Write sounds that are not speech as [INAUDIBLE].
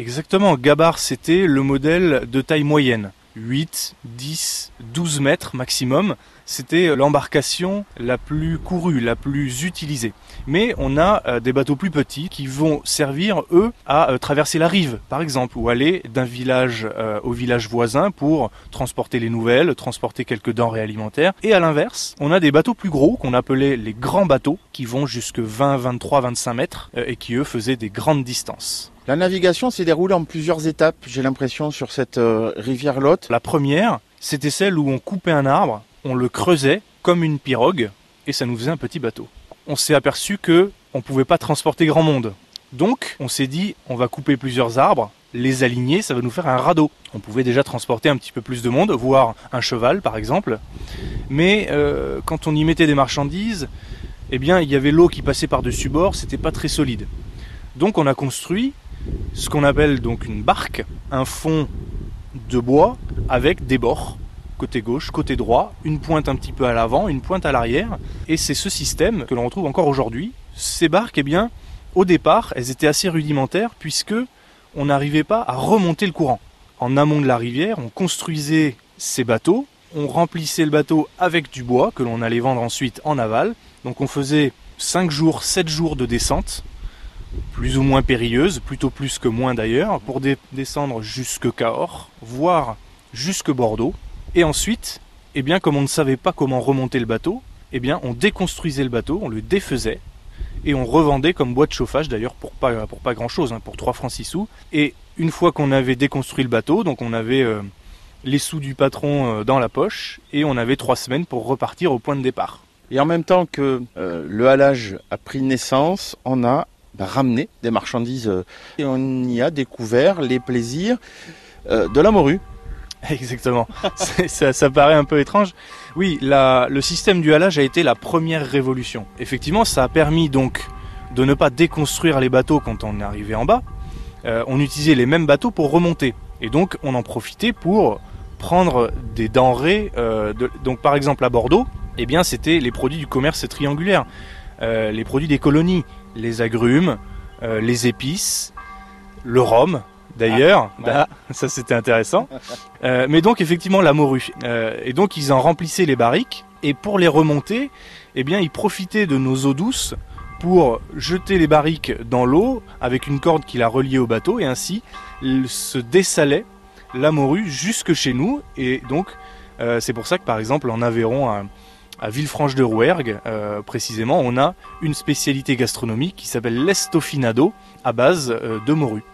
Exactement, Gabar c'était le modèle de taille moyenne. 8, 10, 12 mètres maximum. C'était l'embarcation la plus courue, la plus utilisée. Mais on a euh, des bateaux plus petits qui vont servir, eux, à euh, traverser la rive, par exemple, ou aller d'un village euh, au village voisin pour transporter les nouvelles, transporter quelques denrées alimentaires. Et à l'inverse, on a des bateaux plus gros qu'on appelait les grands bateaux, qui vont jusque 20, 23, 25 mètres, et qui, eux, faisaient des grandes distances. La navigation s'est déroulée en plusieurs étapes, j'ai l'impression, sur cette rivière Lot. La première, c'était celle où on coupait un arbre, on le creusait comme une pirogue, et ça nous faisait un petit bateau. On s'est aperçu que on pouvait pas transporter grand monde. Donc, on s'est dit, on va couper plusieurs arbres, les aligner, ça va nous faire un radeau. On pouvait déjà transporter un petit peu plus de monde, voire un cheval par exemple. Mais euh, quand on y mettait des marchandises, eh bien, il y avait l'eau qui passait par-dessus bord, c'était pas très solide. Donc, on a construit ce qu'on appelle donc une barque, un fond de bois avec des bords, côté gauche, côté droit, une pointe un petit peu à l'avant, une pointe à l'arrière. Et c'est ce système que l'on retrouve encore aujourd'hui. Ces barques, eh bien, au départ, elles étaient assez rudimentaires puisque on n'arrivait pas à remonter le courant. En amont de la rivière, on construisait ces bateaux, on remplissait le bateau avec du bois que l'on allait vendre ensuite en aval. Donc on faisait 5 jours, 7 jours de descente plus ou moins périlleuse, plutôt plus que moins d'ailleurs, pour descendre jusque Cahors, voire jusque Bordeaux. Et ensuite, eh bien, comme on ne savait pas comment remonter le bateau, eh bien, on déconstruisait le bateau, on le défaisait, et on revendait comme boîte de chauffage d'ailleurs pour pas, pour pas grand chose, hein, pour 3 francs 6 sous. Et une fois qu'on avait déconstruit le bateau, donc on avait euh, les sous du patron euh, dans la poche, et on avait 3 semaines pour repartir au point de départ. Et en même temps que euh, le halage a pris naissance, on a ramener des marchandises euh, et on y a découvert les plaisirs euh, de la morue. [LAUGHS] Exactement. ça, ça, paraît un peu étrange. Oui, la, le système du halage a été la première révolution. Effectivement, ça a permis donc de ne pas déconstruire les bateaux quand on arrivé en bas. Euh, on utilisait les mêmes bateaux pour remonter. Et donc, on en profitait pour prendre des denrées. de, donc, par exemple, à Bordeaux, eh bien, c'était les produits du commerce triangulaire. Les produits des colonies les agrumes, euh, les épices, le rhum. D'ailleurs, ah, bah, [LAUGHS] ça c'était intéressant. Euh, mais donc effectivement la morue. Euh, et donc ils en remplissaient les barriques et pour les remonter, eh bien ils profitaient de nos eaux douces pour jeter les barriques dans l'eau avec une corde qui la reliait au bateau et ainsi se dessalait la morue jusque chez nous et donc c'est pour ça que par exemple en Aveyron à Villefranche-de-Rouergue, euh, précisément, on a une spécialité gastronomique qui s'appelle l'estofinado à base euh, de morue.